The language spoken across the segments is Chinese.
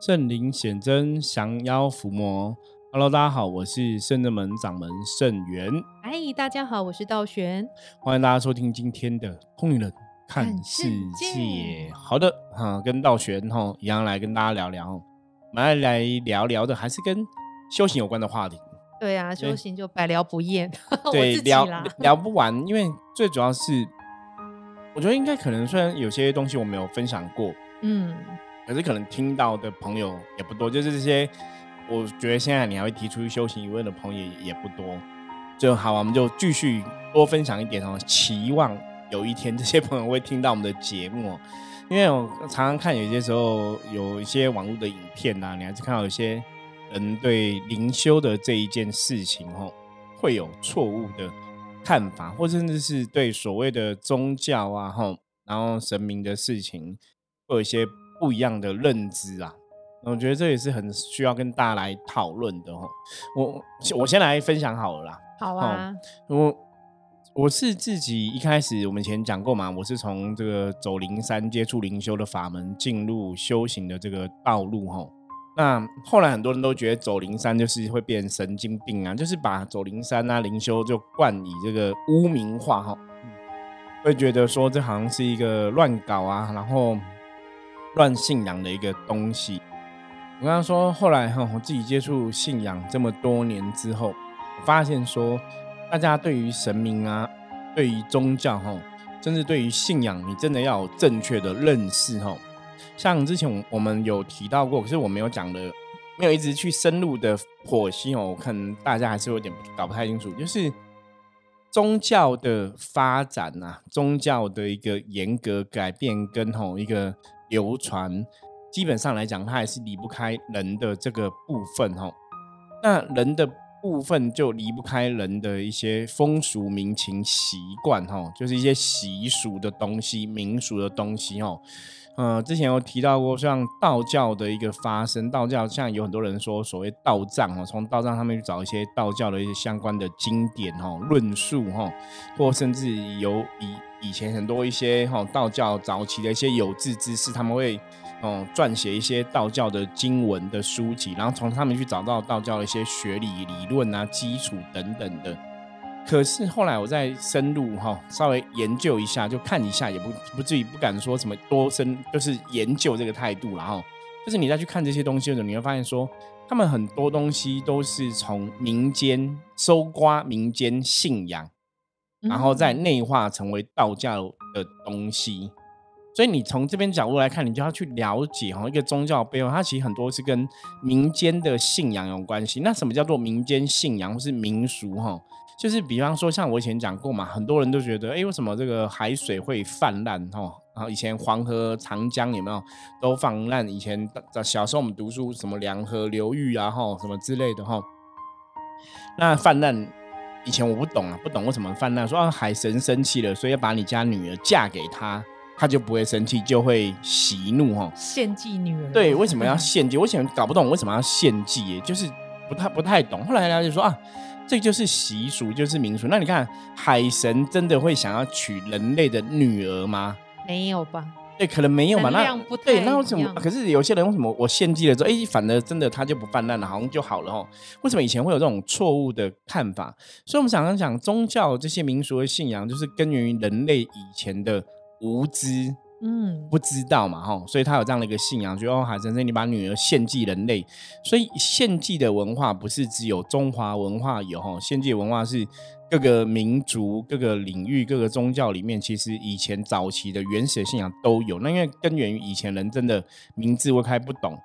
圣灵显真，降妖伏魔。Hello，大家好，我是圣正门掌门圣元。嗨，大家好，我是道玄。欢迎大家收听今天的《通灵人看世界》。好的，哈，跟道玄哈一样来跟大家聊聊。我们来聊聊的还是跟修行有关的话题。对啊，修行就百聊不厌。对，聊聊不完，因为最主要是，我觉得应该可能虽然有些东西我没有分享过，嗯。可是可能听到的朋友也不多，就是这些，我觉得现在你还会提出修行疑问的朋友也不多。就好，我们就继续多分享一点哦，期望有一天这些朋友会听到我们的节目。因为我常常看有些时候有一些网络的影片呐，你还是看到有些人对灵修的这一件事情哦，会有错误的看法，或甚至是对所谓的宗教啊，吼，然后神明的事情，会有一些。不一样的认知啊，我觉得这也是很需要跟大家来讨论的哦。我我先来分享好了啦。好啊，我我是自己一开始我们以前讲过嘛，我是从这个走灵山接触灵修的法门，进入修行的这个道路哈。那后来很多人都觉得走灵山就是会变神经病啊，就是把走灵山啊灵修就冠以这个污名化哈，会觉得说这好像是一个乱搞啊，然后。乱信仰的一个东西，我刚刚说，后来哈，我自己接触信仰这么多年之后，我发现说，大家对于神明啊，对于宗教哈，甚至对于信仰，你真的要有正确的认识哈。像之前我们有提到过，可是我没有讲的，没有一直去深入的剖析哦，我看大家还是有点搞不太清楚，就是宗教的发展啊，宗教的一个严格改变跟吼一个。流传基本上来讲，它还是离不开人的这个部分哈。那人的部分就离不开人的一些风俗民情习惯哈，就是一些习俗的东西、民俗的东西哈。呃，之前有提到过，像道教的一个发生，道教像有很多人说所谓道藏哦，从道藏上面去找一些道教的一些相关的经典哈、论述哈，或甚至有以以前很多一些哈道教早期的一些有志之士，他们会哦撰写一些道教的经文的书籍，然后从他们去找到道教的一些学理理论啊、基础等等的。可是后来我再深入哈，稍微研究一下，就看一下，也不不至于不敢说什么多深，就是研究这个态度了哈。就是你再去看这些东西的时候，你会发现说，他们很多东西都是从民间搜刮民间信仰，然后再内化成为道教的东西。所以你从这边角度来看，你就要去了解哈，一个宗教背后，它其实很多是跟民间的信仰有关系。那什么叫做民间信仰或是民俗哈？就是比方说，像我以前讲过嘛，很多人都觉得，哎，为什么这个海水会泛滥？哈，然后以前黄河、长江有没有都泛滥？以前小时候我们读书，什么两河流域啊，哈，什么之类的，哈。那泛滥以前我不懂啊，不懂为什么泛滥，说啊海神生气了，所以要把你家女儿嫁给他，他就不会生气，就会喜怒，哈。献祭女儿？对，为什么要 献祭？我以前搞不懂为什么要献祭，就是不太不太懂。后来了解说啊。这就是习俗，就是民俗。那你看，海神真的会想要娶人类的女儿吗？没有吧？对，可能没有嘛。那对，那为什么？可是有些人为什么我献祭了之后，哎，反而真的他就不泛滥了，好像就好了哦？为什么以前会有这种错误的看法？所以，我们想想讲，宗教这些民俗的信仰，就是根源于人类以前的无知。嗯，不知道嘛，哈，所以他有这样的一个信仰，就哦，海神生，你把女儿献祭人类，所以献祭的文化不是只有中华文化有，哈，献祭文化是各个民族、各个领域、各个宗教里面，其实以前早期的原始信仰都有。那因为根源于以前人真的名字我开，不懂。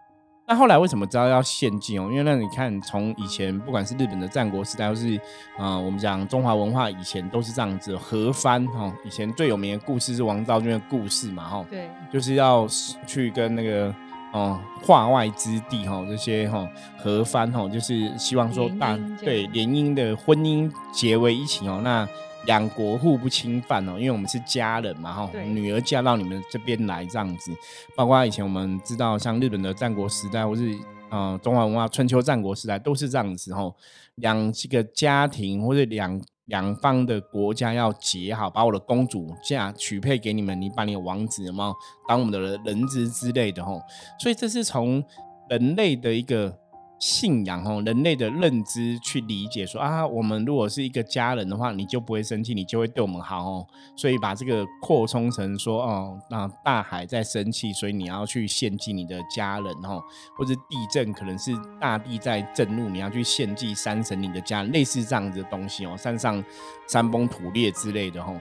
那后来为什么知道要献祭哦？因为那你看，从以前不管是日本的战国时代，或是啊，我们讲中华文化以前都是这样子。和番哈，以前最有名的故事是王昭君的故事嘛，哈，对，就是要去跟那个哦化外之地哈这些哈和番哈，就是希望说大对联姻的婚姻结为一起哦，那。两国互不侵犯哦，因为我们是家人嘛，哈，女儿嫁到你们这边来这样子，包括以前我们知道，像日本的战国时代，或是呃中华文化春秋战国时代，都是这样子哈，两这个家庭或者两两方的国家要结好，把我的公主嫁娶配给你们，你把你的王子有没有当我们的人质之类的哈，所以这是从人类的一个。信仰哦，人类的认知去理解说啊，我们如果是一个家人的话，你就不会生气，你就会对我们好哦。所以把这个扩充成说哦，那大海在生气，所以你要去献祭你的家人哦，或者地震可能是大地在震怒，你要去献祭山神你的家人，类似这样子的东西哦，山上山崩土裂之类的哦。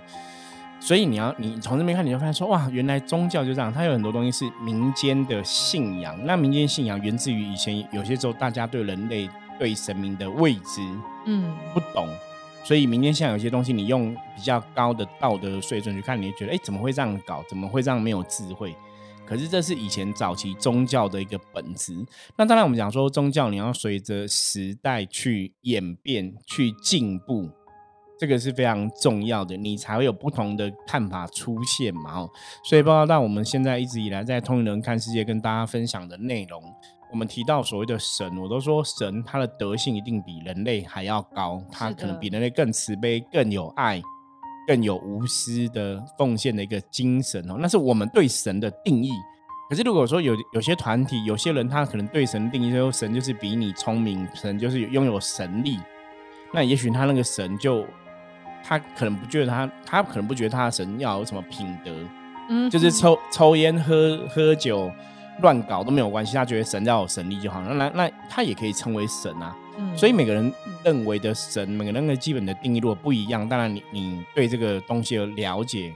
所以你要你从这边看，你就发现说哇，原来宗教就这样，它有很多东西是民间的信仰。那民间信仰源自于以前有些时候大家对人类对神明的未知，嗯，不懂，所以民间信仰有些东西你用比较高的道德水准去看，你就觉得哎，怎么会这样搞？怎么会这样没有智慧？可是这是以前早期宗教的一个本质。那当然我们讲说宗教你要随着时代去演变、去进步。这个是非常重要的，你才会有不同的看法出现嘛？哦，所以包括到我们现在一直以来在通灵人看世界跟大家分享的内容，我们提到所谓的神，我都说神他的德性一定比人类还要高，他可能比人类更慈悲、更有爱、更有无私的奉献的一个精神哦。那是我们对神的定义。可是如果说有有些团体、有些人，他可能对神定义说神就是比你聪明，神就是拥有神力，那也许他那个神就。他可能不觉得他，他可能不觉得他的神要有什么品德，嗯，就是抽抽烟、喝喝酒、乱搞都没有关系。他觉得神要有神力就好了。那那他也可以称为神啊。嗯，所以每个人认为的神，每个人的基本的定义如果不一样，当然你你对这个东西的了解、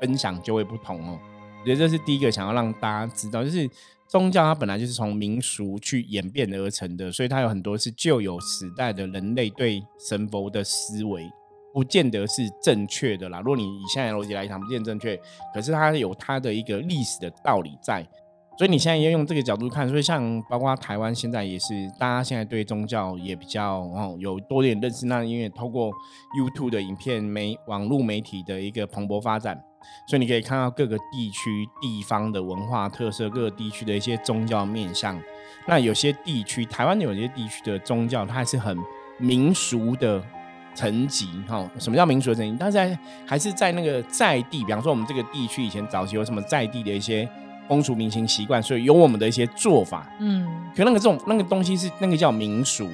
分享就会不同哦。我觉得这是第一个想要让大家知道，就是宗教它本来就是从民俗去演变而成的，所以它有很多是旧有时代的人类对神佛的思维。不见得是正确的啦。如果你以现在逻辑来讲，不见正确，可是它有它的一个历史的道理在。所以你现在要用这个角度看，所以像包括台湾现在也是，大家现在对宗教也比较哦有多点认识。那因为透过 YouTube 的影片媒网络媒体的一个蓬勃发展，所以你可以看到各个地区地方的文化特色，各个地区的一些宗教面向。那有些地区，台湾有些地区的宗教，它还是很民俗的。层级哈，什么叫民俗的层级？但是还是在那个在地，比方说我们这个地区以前早期有什么在地的一些风俗民情习惯，所以有我们的一些做法。嗯，可那个这种那个东西是那个叫民俗，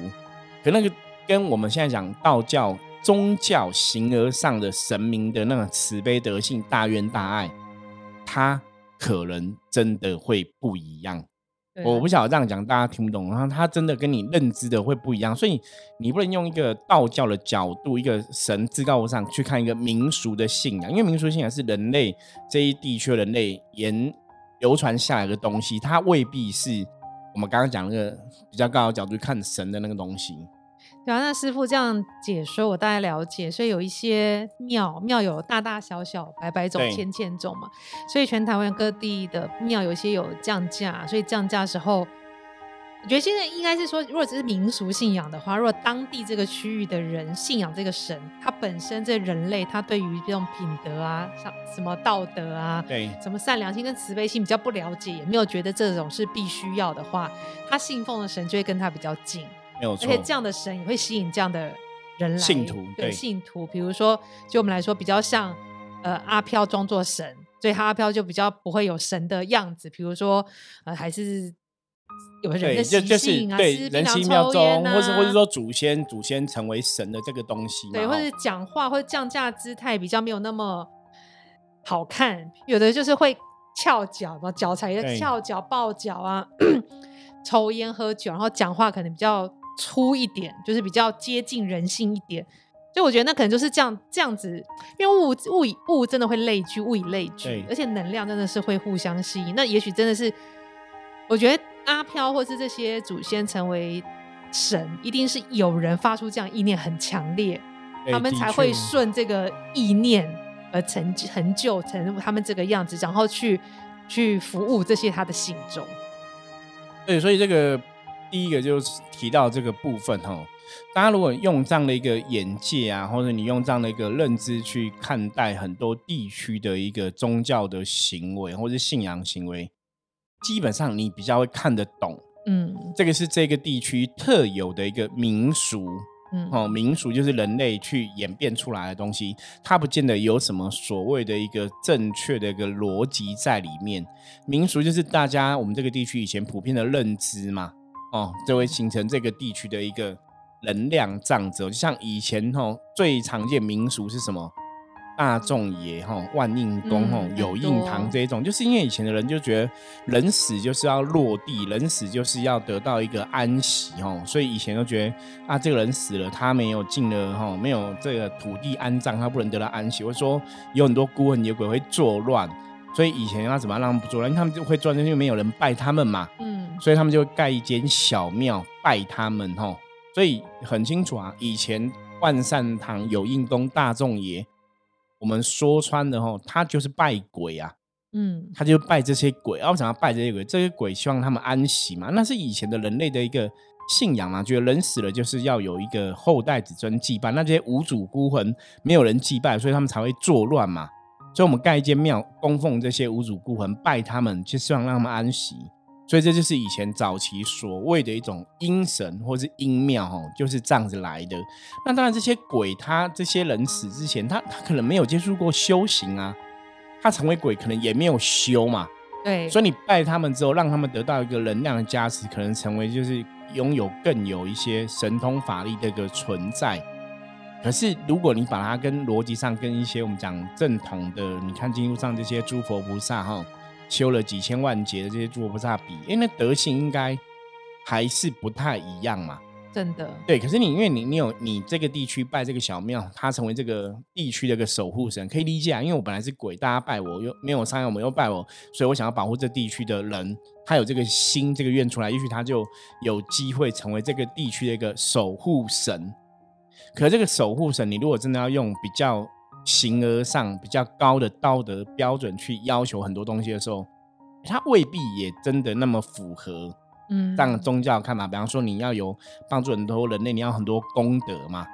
可那个跟我们现在讲道教宗教形而上的神明的那个慈悲德性、大愿大爱，它可能真的会不一样。我不晓得这样讲大家听不懂，然后他真的跟你认知的会不一样，所以你不能用一个道教的角度，一个神至高无上去看一个民俗的信仰，因为民俗信仰是人类这一地区人类沿流传下来的东西，它未必是我们刚刚讲那个比较高的角度看神的那个东西。对啊，那师傅这样解说，我大概了解。所以有一些庙，庙有大大小小、百百种、千千种嘛。所以全台湾各地的庙，有一些有降价。所以降价时候，我觉得现在应该是说，如果只是民俗信仰的话，如果当地这个区域的人信仰这个神，他本身这人类，他对于这种品德啊、像什么道德啊、对什么善良心跟慈悲心比较不了解，也没有觉得这种是必须要的话，他信奉的神就会跟他比较近。而且这样的神也会吸引这样的人来信徒，对信徒。比如说，就我们来说，比较像呃阿飘装作神，所以他阿飘就比较不会有神的样子。比如说，呃，还是有人的习性啊，对人心妙中，或者或者说祖先祖先成为神的这个东西，对，或者讲话或者降价姿态比较没有那么好看。有的就是会翘脚嘛，脚踩个翘脚抱脚啊，抽烟喝酒，然后讲话可能比较。粗一点，就是比较接近人性一点，所以我觉得那可能就是这样这样子，因为物物以物真的会类聚，物以类聚，而且能量真的是会互相吸引。那也许真的是，我觉得阿飘或是这些祖先成为神，一定是有人发出这样意念很强烈，他们才会顺这个意念而成成就成他们这个样子，然后去去服务这些他的信众。对，所以这个。第一个就是提到这个部分哈，大家如果用这样的一个眼界啊，或者你用这样的一个认知去看待很多地区的一个宗教的行为或者信仰行为，基本上你比较会看得懂。嗯，这个是这个地区特有的一个民俗，嗯，哦，民俗就是人类去演变出来的东西，它不见得有什么所谓的一个正确的一个逻辑在里面。民俗就是大家我们这个地区以前普遍的认知嘛，哦，就会形成这个地区的一个能量障者。就像以前吼最常见民俗是什么？大众爷哈，万应宫哈，有应堂这一种，就是因为以前的人就觉得人死就是要落地，人死就是要得到一个安息哈，所以以前都觉得啊，这个人死了，他没有进了哈，没有这个土地安葬，他不能得到安息。或者说有很多孤魂野鬼会作乱，所以以前要怎么样让他们不作乱？因为他们就会作乱，因为没有人拜他们嘛，嗯，所以他们就盖一间小庙拜他们哈。所以很清楚啊，以前万善堂有应宫大众爷。我们说穿了哈，他就是拜鬼啊，嗯，他就拜这些鬼，然后想要拜这些鬼，这些鬼希望他们安息嘛，那是以前的人类的一个信仰嘛，觉得人死了就是要有一个后代子孙祭拜，那这些无主孤魂没有人祭拜，所以他们才会作乱嘛，所以我们盖一间庙供奉这些无主孤魂，拜他们，就希望让他们安息。所以这就是以前早期所谓的一种阴神或是阴庙，哦，就是这样子来的。那当然，这些鬼他这些人死之前，他他可能没有接触过修行啊，他成为鬼可能也没有修嘛。对。所以你拜他们之后，让他们得到一个能量的加持，可能成为就是拥有更有一些神通法力的一个存在。可是如果你把它跟逻辑上跟一些我们讲正统的，你看经书上这些诸佛菩萨，哈。修了几千万劫的这些诸佛菩萨比，因为德性应该还是不太一样嘛。真的。对，可是你因为你你有你这个地区拜这个小庙，他成为这个地区的一个守护神，可以理解啊。因为我本来是鬼，大家拜我又没有伤害我们，又拜我，所以我想要保护这地区的人，他有这个心这个愿出来，也许他就有机会成为这个地区的一个守护神。可这个守护神，你如果真的要用比较。形而上比较高的道德标准去要求很多东西的时候，他未必也真的那么符合。嗯，样宗教看法，比方说你要有帮助很多人类，你要很多功德嘛。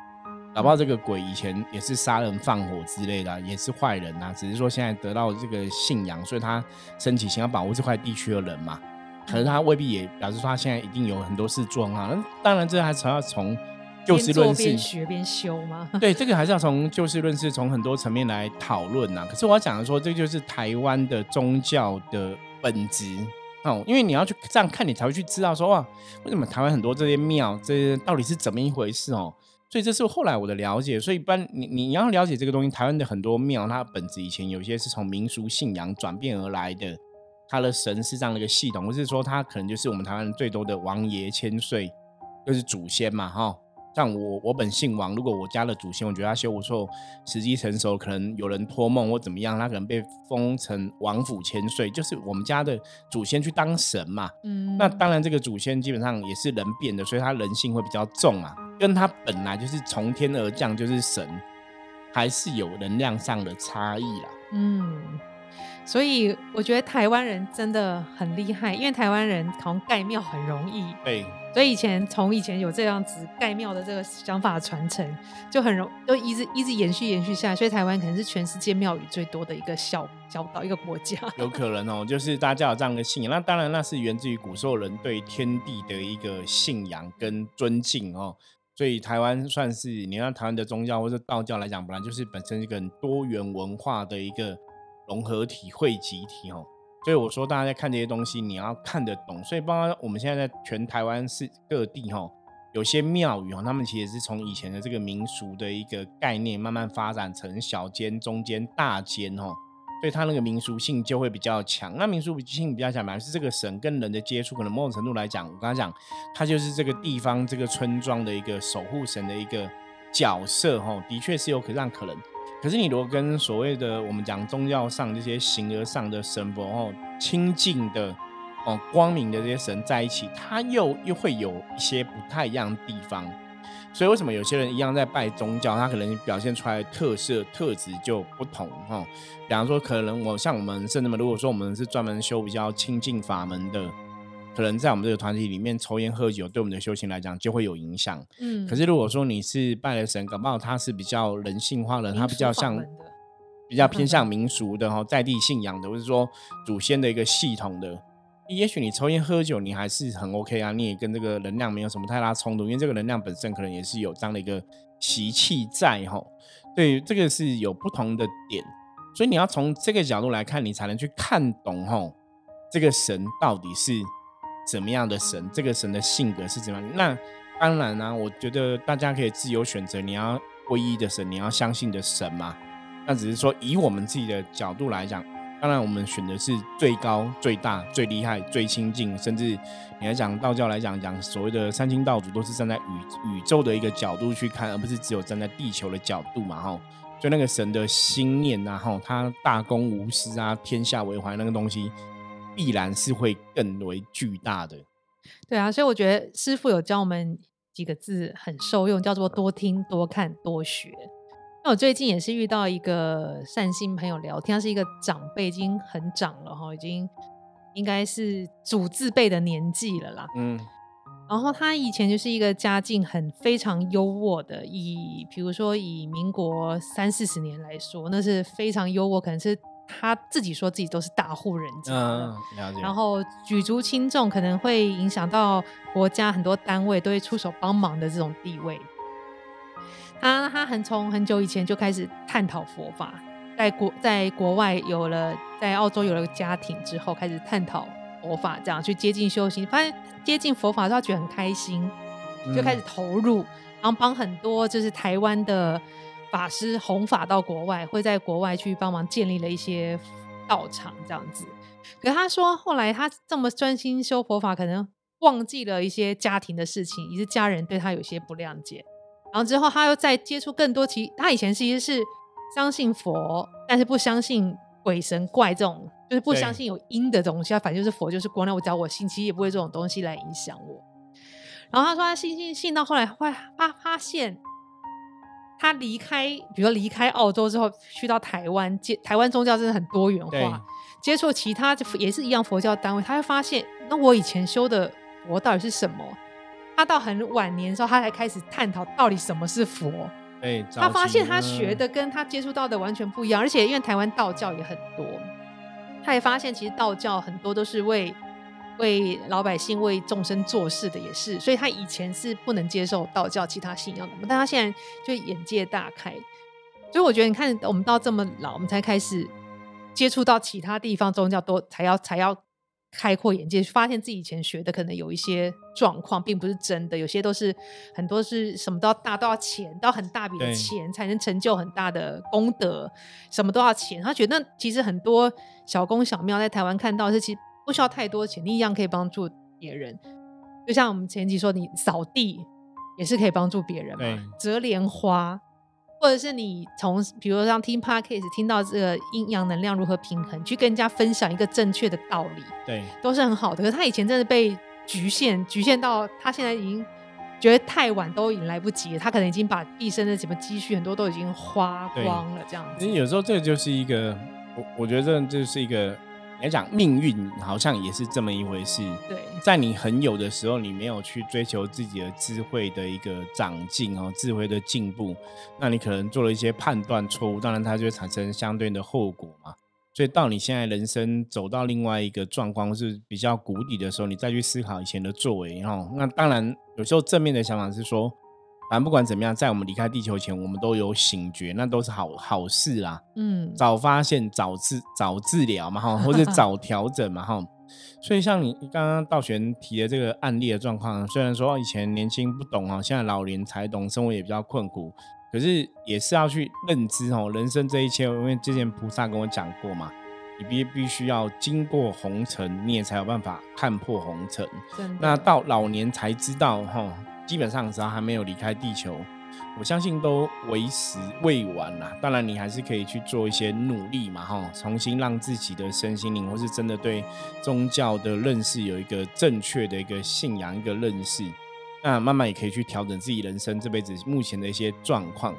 搞不好这个鬼以前也是杀人放火之类的，也是坏人呐。只是说现在得到这个信仰，所以他升起想要保护这块地区的人嘛。可是他未必也表示说他现在一定有很多事做哈。那当然，这还是要从。就事论事，边学边修吗？对，这个还是要从就事论事，从很多层面来讨论呐。可是我要讲的说，这就是台湾的宗教的本质哦，因为你要去这样看，你才会去知道说哇，为什么台湾很多这些庙，这些到底是怎么一回事哦？所以这是后来我的了解。所以，一般你你要了解这个东西，台湾的很多庙，它本质以前有些是从民俗信仰转变而来的，它的神是这样的一个系统，或是说它可能就是我们台湾最多的王爷千岁，就是祖先嘛，哈。像我，我本姓王。如果我家的祖先，我觉得他修不错，时机成熟，可能有人托梦或怎么样，他可能被封成王府千岁，就是我们家的祖先去当神嘛。嗯，那当然，这个祖先基本上也是人变的，所以他人性会比较重啊，跟他本来就是从天而降就是神，还是有能量上的差异啦。嗯。所以我觉得台湾人真的很厉害，因为台湾人好像盖庙很容易。对，所以以前从以前有这样子盖庙的这个想法传承，就很容就一直一直延续延续下来。所以台湾可能是全世界庙宇最多的一个小小岛一个国家。有可能哦，就是大家有这样的信仰。那当然那是源自于古时候人对天地的一个信仰跟尊敬哦。所以台湾算是你看台湾的宗教或者道教来讲，本来就是本身一个很多元文化的一个。融合体、汇集体哦，所以我说大家在看这些东西，你要看得懂。所以，包括我们现在在全台湾是各地哈，有些庙宇哈，他们其实是从以前的这个民俗的一个概念，慢慢发展成小间、中间、大间哦，所以它那个民俗性就会比较强。那民俗性比较强，本来是这个神跟人的接触，可能某种程度来讲，我刚才讲，它就是这个地方、这个村庄的一个守护神的一个角色哈，的确是有可让可能。可是你如果跟所谓的我们讲宗教上这些形而上的神佛哦，清净的哦光明的这些神在一起，它又又会有一些不太一样的地方。所以为什么有些人一样在拜宗教，他可能表现出来的特色特质就不同哈？比方说，可能我像我们甚至们，如果说我们是专门修比较清净法门的。可能在我们这个团体里面，抽烟喝酒对我们的修行来讲就会有影响。嗯，可是如果说你是拜了神，搞不好他是比较人性化的，他比较像比较偏向民俗的哈，在地信仰的，或者说祖先的一个系统的，也许你抽烟喝酒，你还是很 OK 啊，你也跟这个能量没有什么太大冲突，因为这个能量本身可能也是有这样的一个习气在哈。对，这个是有不同的点，所以你要从这个角度来看，你才能去看懂哈，这个神到底是怎么样的神，这个神的性格是怎么样。那当然呢，我觉得大家可以自由选择你要皈依的神，你要相信的神嘛。那只是说以我们自己的角度来讲。当然，我们选的是最高、最大、最厉害、最亲近，甚至你来讲道教来讲，讲所谓的三清道祖，都是站在宇宇宙的一个角度去看，而不是只有站在地球的角度嘛，哈。就那个神的心念啊，哈，他大公无私啊，天下为怀那个东西，必然是会更为巨大的。对啊，所以我觉得师傅有教我们几个字很受用，叫做多听、多看、多学。那我最近也是遇到一个善心朋友聊天，他是一个长辈，已经很长了哈，已经应该是祖字辈的年纪了啦。嗯，然后他以前就是一个家境很非常优渥的，以比如说以民国三四十年来说，那是非常优渥，可能是他自己说自己都是大户人家。嗯，了解。然后举足轻重，可能会影响到国家很多单位都会出手帮忙的这种地位。他他很从很久以前就开始探讨佛法，在国在国外有了在澳洲有了个家庭之后，开始探讨佛法，这样去接近修行，发现接近佛法他觉得很开心，就开始投入，然后帮很多就是台湾的法师弘法到国外，会在国外去帮忙建立了一些道场这样子。可他说后来他这么专心修佛法，可能忘记了一些家庭的事情，以致家人对他有些不谅解。然后之后，他又再接触更多其他以前其实是相信佛，但是不相信鬼神怪这种，就是不相信有阴的东西。他反正就是佛就是光，那我只要我信，其实也不会这种东西来影响我。然后他说他信信信到后来，会发发现他离开，比如说离开澳洲之后，去到台湾接台湾宗教真的很多元化，接触其他也是一样佛教单位，他会发现那我以前修的佛到底是什么？他到很晚年的时候，他才开始探讨到底什么是佛。对，他发现他学的跟他接触到的完全不一样，而且因为台湾道教也很多，他也发现其实道教很多都是为为老百姓、为众生做事的，也是。所以他以前是不能接受道教其他信仰的，但他现在就眼界大开。所以我觉得，你看我们到这么老，我们才开始接触到其他地方宗教，都才要才要。开阔眼界，发现自己以前学的可能有一些状况，并不是真的。有些都是很多是什么都要大，都要钱，都要很大笔的钱才能成就很大的功德，什么都要钱。他觉得其实很多小宫小庙在台湾看到是其实不需要太多钱，你一样可以帮助别人。就像我们前期说，你扫地也是可以帮助别人嘛，折莲花。或者是你从，比如像听 podcast 听到这个阴阳能量如何平衡，去跟人家分享一个正确的道理，对，都是很好的。可是他以前真的被局限，局限到他现在已经觉得太晚，都已经来不及了。他可能已经把毕生的什么积蓄很多都已经花光了，这样子。有时候这就是一个，我我觉得这就是一个。来讲命运好像也是这么一回事。对，在你很有的时候，你没有去追求自己的智慧的一个长进哦，智慧的进步，那你可能做了一些判断错误，当然它就会产生相对的后果嘛。所以到你现在人生走到另外一个状况是比较谷底的时候，你再去思考以前的作为哦，那当然有时候正面的想法是说。反正不管怎么样，在我们离开地球前，我们都有醒觉，那都是好好事啦。嗯，早发现、早治、早治疗嘛，哈，或者 早调整嘛，哈。所以像你刚刚道玄提的这个案例的状况，虽然说以前年轻不懂啊，现在老年才懂，生活也比较困苦，可是也是要去认知哦，人生这一切，因为之前菩萨跟我讲过嘛，你必必须要经过红尘，你也才有办法看破红尘。那到老年才知道哈。基本上只要还没有离开地球，我相信都为时未晚啦。当然，你还是可以去做一些努力嘛，哈，重新让自己的身心灵，或是真的对宗教的认识有一个正确的一个信仰一个认识。那慢慢也可以去调整自己人生这辈子目前的一些状况。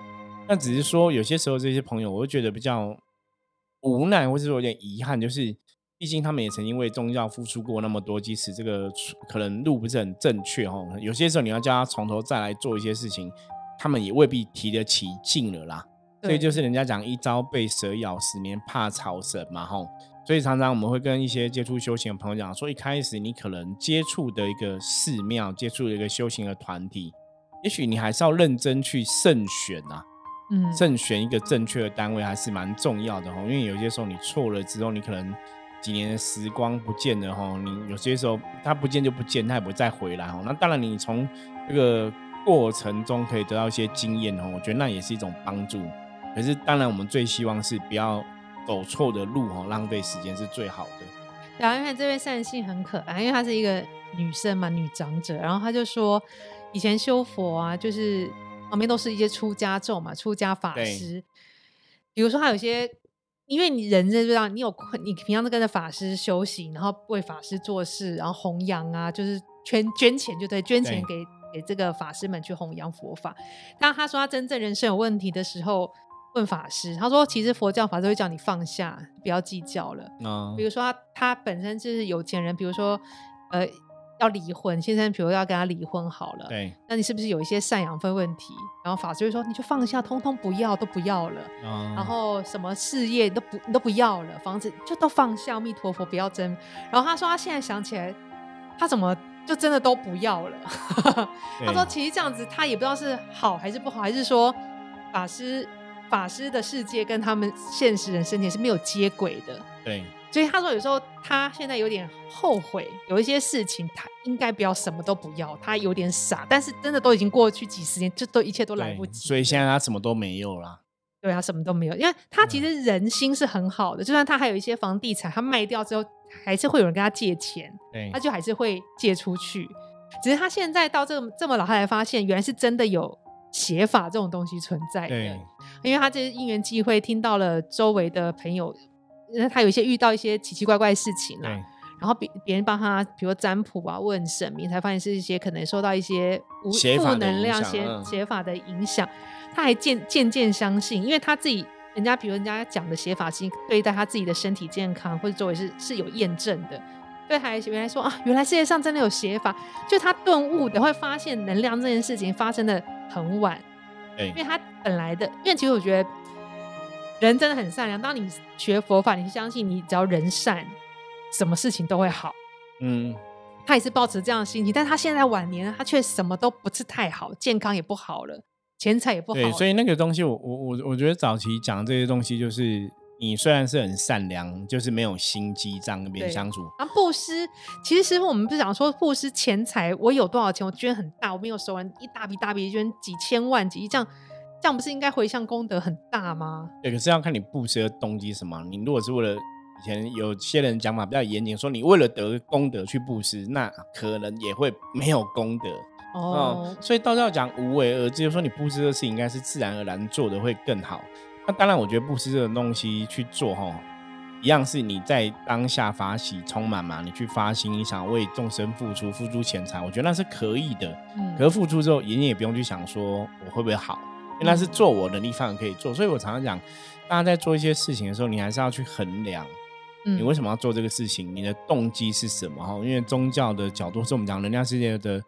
那只是说，有些时候这些朋友，我会觉得比较无奈，或是说有点遗憾，就是。毕竟他们也曾经为宗教付出过那么多，即使这个可能路不是很正确哈，有些时候你要叫他从头再来做一些事情，他们也未必提得起劲了啦。所以就是人家讲一朝被蛇咬，十年怕草绳嘛哈。所以常常我们会跟一些接触修行的朋友讲说，一开始你可能接触的一个寺庙，接触的一个修行的团体，也许你还是要认真去慎选啊。嗯，慎选一个正确的单位还是蛮重要的哦，因为有些时候你错了之后，你可能几年的时光不见了哈，你有些时候他不见就不见，他也不会再回来哦。那当然，你从这个过程中可以得到一些经验哦，我觉得那也是一种帮助。可是当然，我们最希望是不要走错的路哦，浪费时间是最好的。然后因为这位善信很可爱，因为她是一个女生嘛，女长者，然后她就说以前修佛啊，就是。旁边都是一些出家众嘛，出家法师。比如说，他有些，因为你人就这样，你有你平常都跟着法师修行，然后为法师做事，然后弘扬啊，就是捐捐钱，就对，捐钱给给这个法师们去弘扬佛法。当他说他真正人生有问题的时候，问法师，他说其实佛教法师会叫你放下，不要计较了。比如说他他本身就是有钱人，比如说呃。要离婚，先生，比如要跟他离婚好了，对，那你是不是有一些赡养费问题？然后法师就说，你就放下，通通不要，都不要了。然后什么事业都不，你都不要了，房子就都放下，阿弥陀佛，不要争。然后他说，他现在想起来，他怎么就真的都不要了？他说，其实这样子，他也不知道是好还是不好，还是说法师法师的世界跟他们现实人生也是没有接轨的。对。所以他说，有时候他现在有点后悔，有一些事情他应该不要什么都不要，他有点傻。但是真的都已经过去几十年，这都一切都来不及。所以现在他什么都没有了。对啊什么都没有，因为他其实人心是很好的，就算他还有一些房地产，他卖掉之后还是会有人跟他借钱，他就还是会借出去。只是他现在到这么这么老，他才发现原来是真的有邪法这种东西存在的。因为他这些因缘机会听到了周围的朋友。那他有一些遇到一些奇奇怪怪的事情啦，然后别别人帮他，比如占卜啊，问神明，才发现是一些可能受到一些无负能量、写写法的影响。他还渐渐渐相信，因为他自己人家，比如人家讲的写法，其实对待他自己的身体健康或者周围是是有验证的。对，还原来说啊，原来世界上真的有写法，就他顿悟的会发现能量这件事情发生的很晚，因为他本来的，因为其实我觉得。人真的很善良。当你学佛法，你相信你只要人善，什么事情都会好。嗯，他也是抱持这样的心情，但他现在晚年，他却什么都不是太好，健康也不好了，钱财也不好。对，所以那个东西，我我我我觉得早期讲这些东西，就是你虽然是很善良，就是没有心机，这样跟别人相处。啊，布施，其实师傅我们不是讲说布施钱财，我有多少钱，我捐很大，我没有收完一大笔大笔捐几千万几亿这样。这样不是应该回向功德很大吗？对，可是要看你布施的动机什么。你如果是为了以前有些人讲法比较严谨，说你为了得功德去布施，那可能也会没有功德哦。所以到时候讲无为而治，就说你布施的事情应该是自然而然做的会更好。那当然，我觉得布施这种东西去做哈，一样是你在当下发喜充满嘛，你去发心，你想为众生付出，付出钱财，我觉得那是可以的。嗯，可是付出之后，爷爷也不用去想说我会不会好。因为那是做我能力范围可以做，所以我常常讲，大家在做一些事情的时候，你还是要去衡量，你为什么要做这个事情，你的动机是什么？哈，因为宗教的角度是我们讲能量世界的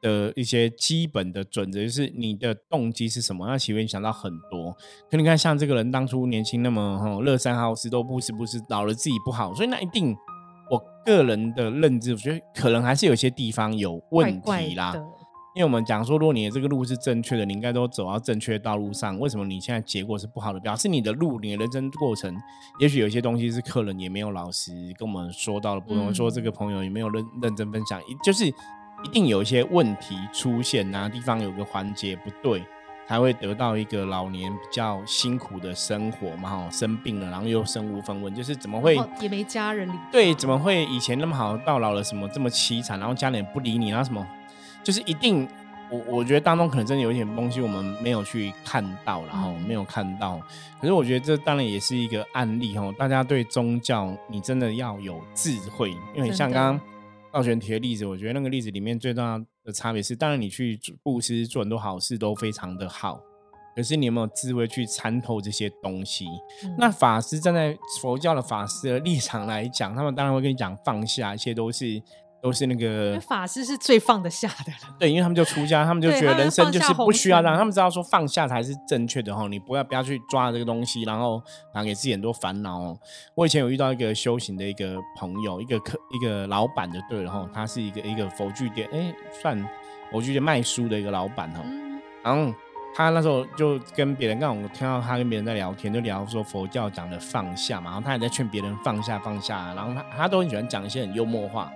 的一些基本的准则，就是你的动机是什么？那其实想到很多。可你看，像这个人当初年轻那么哈乐善好施，都不是不是老了自己不好，所以那一定，我个人的认知，我觉得可能还是有些地方有问题啦。因为我们讲说，如果你的这个路是正确的，你应该都走到正确的道路上。为什么你现在结果是不好的？表示你的路，你的人生过程，也许有些东西是客人也没有老实跟我们说到的，不能说这个朋友也没有认认真分享，就是一定有一些问题出现，哪地方有个环节不对，才会得到一个老年比较辛苦的生活嘛。哈，生病了，然后又身无分文，就是怎么会也没家人理？对，怎么会以前那么好，到老了什么这么凄惨，然后家人不理你，然后什么？就是一定，我我觉得当中可能真的有一点东西我们没有去看到，然后没有看到。可是我觉得这当然也是一个案例哈。大家对宗教，你真的要有智慧，因为像刚刚道玄提的例子，我觉得那个例子里面最重要的差别是，当然你去布施做很多好事都非常的好，可是你有没有智慧去参透这些东西？那法师站在佛教的法师的立场来讲，他们当然会跟你讲放下，一切都是。都是那个法师是最放得下的了。对，因为他们就出家，他们就觉得人生就是不需要让他们知道说放下才是正确的哈。你不要不要去抓这个东西，然后然后给自己很多烦恼。我以前有遇到一个修行的一个朋友，一个客一个老板就，对，了哈他是一个一个佛具店，哎，算佛具店卖书的一个老板哈。然后他那时候就跟别人，刚好我听到他跟别人在聊天，就聊说佛教讲的放下嘛，然后他也在劝别人放下放下，然后他他都很喜欢讲一些很幽默话。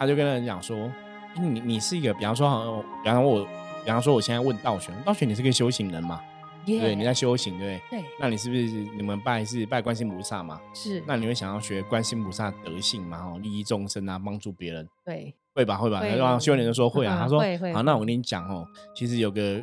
他就跟人讲说：“你你是一个，比方说，好像比方我，比方说，我现在问道玄，道玄，你是个修行人嘛？对，你在修行，对不对？对。那你是不是你们拜是拜观世菩萨嘛？是。那你会想要学观世菩萨德性嘛？哦，利益众生啊，帮助别人。对，会吧，会吧。然后修行人说会啊。他说好，那我跟你讲哦，其实有个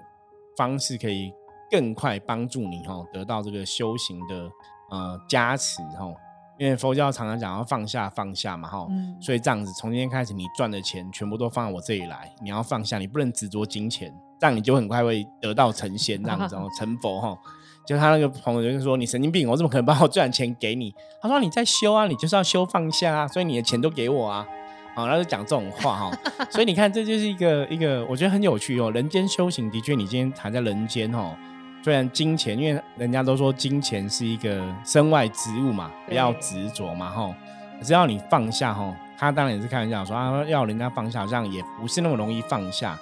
方式可以更快帮助你哦，得到这个修行的呃加持哦。”因为佛教常常讲要放下放下嘛，哈，所以这样子从今天开始，你赚的钱全部都放到我这里来，你要放下，你不能执着金钱，这样你就很快会得到成仙，这样子哦，成佛哈。就他那个朋友就说：“你神经病，我怎么可能把我赚钱给你？”他说：“你在修啊，你就是要修放下啊，所以你的钱都给我啊。”好，然后就讲这种话哈。所以你看，这就是一个一个，我觉得很有趣哦。人间修行的确，你今天还在人间哦。虽然金钱，因为人家都说金钱是一个身外之物嘛，不要执着嘛，吼。只要你放下，吼，他当然也是开玩笑说啊，要人家放下，好像也不是那么容易放下。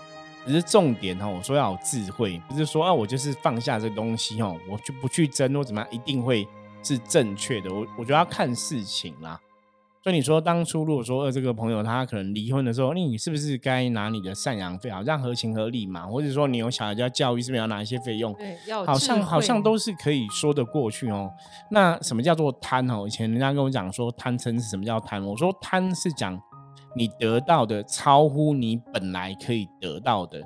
只是重点，吼，我说要有智慧，不是说啊，我就是放下这东西，哦，我就不去争或怎么样，一定会是正确的。我我觉得要看事情啦。所以你说当初如果说呃这个朋友他可能离婚的时候，那你是不是该拿你的赡养费，好像合情合理嘛？或者说你有小孩要教育，是不是要拿一些费用？对，要好像好像都是可以说得过去哦。那什么叫做贪哦？以前人家跟我讲说贪嗔是什么叫贪？我说贪是讲你得到的超乎你本来可以得到的。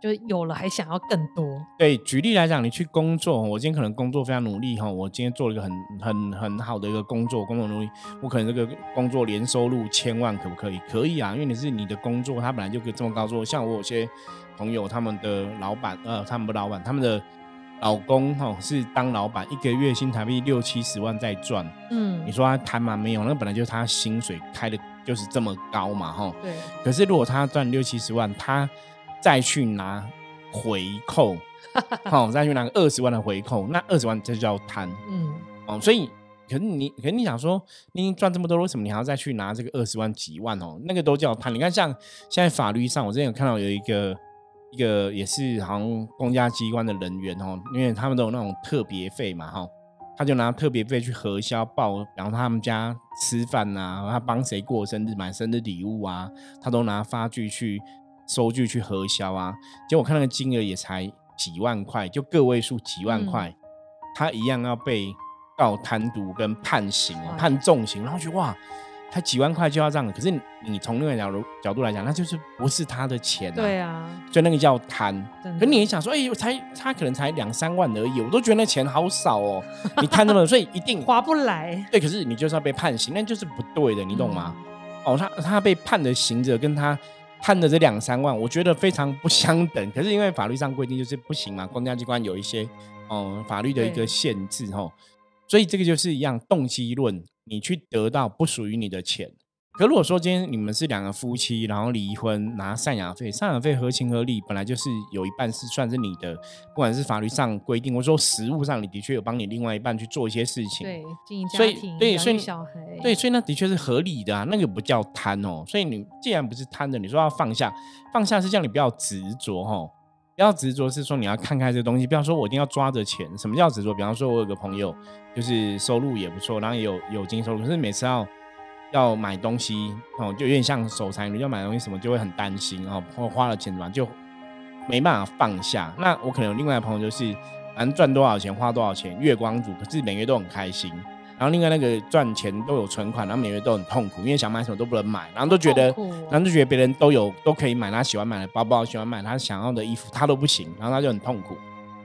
就有了，还想要更多。对，举例来讲，你去工作，我今天可能工作非常努力哈，我今天做了一个很很很好的一个工作，工作努力，我可能这个工作年收入千万，可不可以？可以啊，因为你是你的工作，他本来就可以这么高做。像我有些朋友，他们的老板，呃，他们的老板，他们的老公哈是当老板，一个月薪台币六七十万在赚。嗯，你说他贪吗？没有，那本来就是他薪水开的就是这么高嘛，哈。对。可是如果他赚六七十万，他再去拿回扣，好，再去拿个二十万的回扣，那二十万这就叫贪，嗯，哦，所以，可是你，可是你想说，你赚这么多，为什么你还要再去拿这个二十万几万哦？那个都叫贪。你看，像现在法律上，我之前有看到有一个一个也是好像公家机关的人员哦，因为他们都有那种特别费嘛，哈，他就拿特别费去核销报，然后他们家吃饭呐，他帮谁过生日买生日礼物啊，他都拿发据去。收据去核销啊，结果我看那个金额也才几万块，就个位数几万块，他一样要被告贪渎跟判刑判重刑，然后觉得哇，他几万块就要这样，可是你从另外角度角度来讲，那就是不是他的钱啊，对啊，所以那个叫贪。可你也想说，哎，才他可能才两三万而已，我都觉得那钱好少哦，你贪那么，所以一定 划不来。对，可是你就是要被判刑，那就是不对的，你懂吗？哦，他他被判的刑责跟他。判的这两三万，我觉得非常不相等。可是因为法律上规定就是不行嘛，公家机关有一些嗯法律的一个限制吼，所以这个就是一样动机论，你去得到不属于你的钱。可如果说今天你们是两个夫妻，然后离婚拿赡养费，赡养费合情合理，本来就是有一半是算是你的，不管是法律上规定，或者说实物上，你的确有帮你另外一半去做一些事情，对，经营家庭，对，所以小孩，对，所以那的确是合理的啊，那个不叫贪哦。所以你既然不是贪的，你说要放下，放下是叫你不要执着哦，不要执着是说你要看开这个东西，不要说我一定要抓着钱。什么叫执着？比方说我有个朋友，就是收入也不错，然后也有有金收入，可是每次要。要买东西哦，就有点像守财奴，要买东西什么就会很担心哦，或花了钱怎么就没办法放下。那我可能有另外的朋友就是，反正赚多少钱花多少钱，月光族，可是每月都很开心。然后另外那个赚钱都有存款，然后每月都很痛苦，因为想买什么都不能买，然后都觉得，然后就觉得别人都有都可以买他喜欢买的包包，喜欢买他想要的衣服，他都不行，然后他就很痛苦。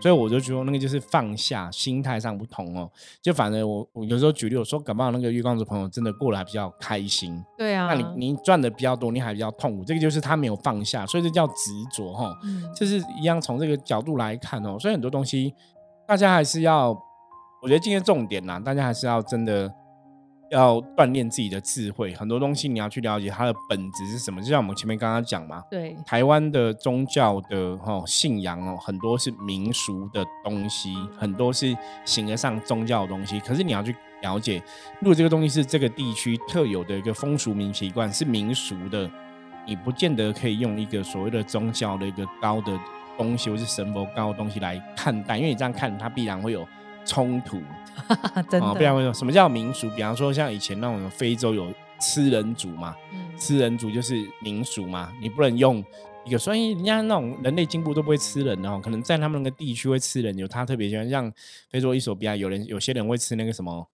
所以我就觉得那个就是放下，心态上不同哦。就反正我我有时候举例，我说搞不好那个月光族朋友真的过得还比较开心。对啊，那你你赚的比较多，你还比较痛苦，这个就是他没有放下，所以这叫执着哈。嗯，就是一样从这个角度来看哦。所以很多东西大家还是要，我觉得今天重点呐，大家还是要真的要锻炼自己的智慧，很多东西你要去了解它的本质是什么。就像我们前面刚刚讲嘛，对，台湾的宗教的哈信仰哦，很多是民俗的东西，很多是形而上宗教的东西。可是你要去了解，如果这个东西是这个地区特有的一个风俗民习惯，是民俗的，你不见得可以用一个所谓的宗教的一个高的东西，或是神佛高的东西来看待，因为你这样看，它必然会有。冲突，真的，不然会说什么叫民俗？比方说像以前那种非洲有吃人族嘛，吃人族就是民俗嘛，你不能用一个，所以人家那种人类进步都不会吃人哦，可能在他们那个地区会吃人，有他特别喜欢，像非洲伊索比亚有人有些人会吃那个什么。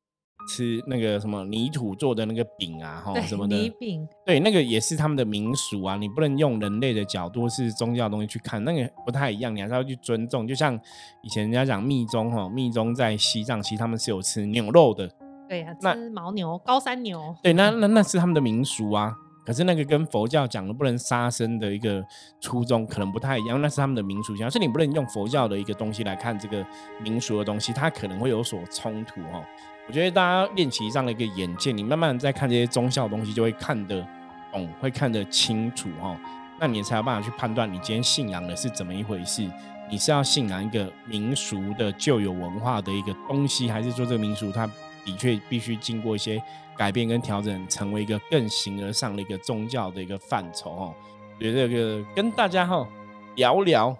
吃那个什么泥土做的那个饼啊，哈，什么的泥饼，对，那个也是他们的民俗啊。你不能用人类的角度是宗教东西去看，那个不太一样。你还是要去尊重。就像以前人家讲密宗，哈，密宗在西藏，其实他们是有吃牛肉的。对啊，吃牦牛、高山牛。对，那那那是他们的民俗啊。可是那个跟佛教讲的不能杀生的一个初衷可能不太一样，那是他们的民俗，像是你不能用佛教的一个东西来看这个民俗的东西，它可能会有所冲突哦。我觉得大家练起这样的一个眼界，你慢慢在看这些宗教东西，就会看得懂，会看得清楚哈。那你才有办法去判断你今天信仰的是怎么一回事。你是要信仰一个民俗的旧有文化的一个东西，还是说这个民俗它的确必须经过一些改变跟调整，成为一个更形而上的一个宗教的一个范畴哦？觉得这个跟大家哈聊聊。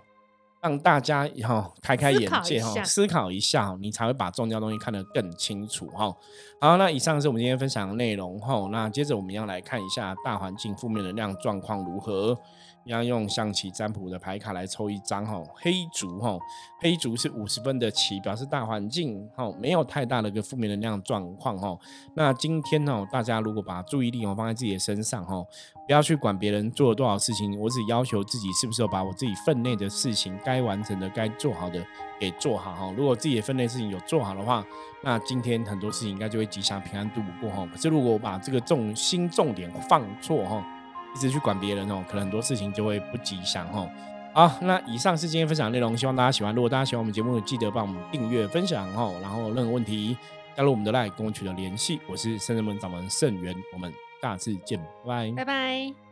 让大家哈开开眼界哈，思考一下，你才会把重要东西看得更清楚哈。好，那以上是我们今天分享的内容哈。那接着我们要来看一下大环境负面能量状况如何。要用象棋占卜的牌卡来抽一张哈，黑竹哈，黑竹是五十分的棋，表示大环境哈没有太大的一个负面能量状况哈。那今天呢，大家如果把注意力哦放在自己的身上哈，不要去管别人做了多少事情，我只要求自己是不是把我自己分内的事情该完成的、该做好的给做好哈。如果自己的分内事情有做好的话，那今天很多事情应该就会吉祥平安度过哈。可是如果我把这个重心重点放错哈。一直去管别人哦，可能很多事情就会不吉祥哦。好，那以上是今天分享的内容，希望大家喜欢。如果大家喜欢我们节目，记得帮我们订阅、分享哦。然后任何问题加入我们的 LINE 跟我取得联系。我是圣人门掌门圣元，我们下次见，拜拜，拜拜。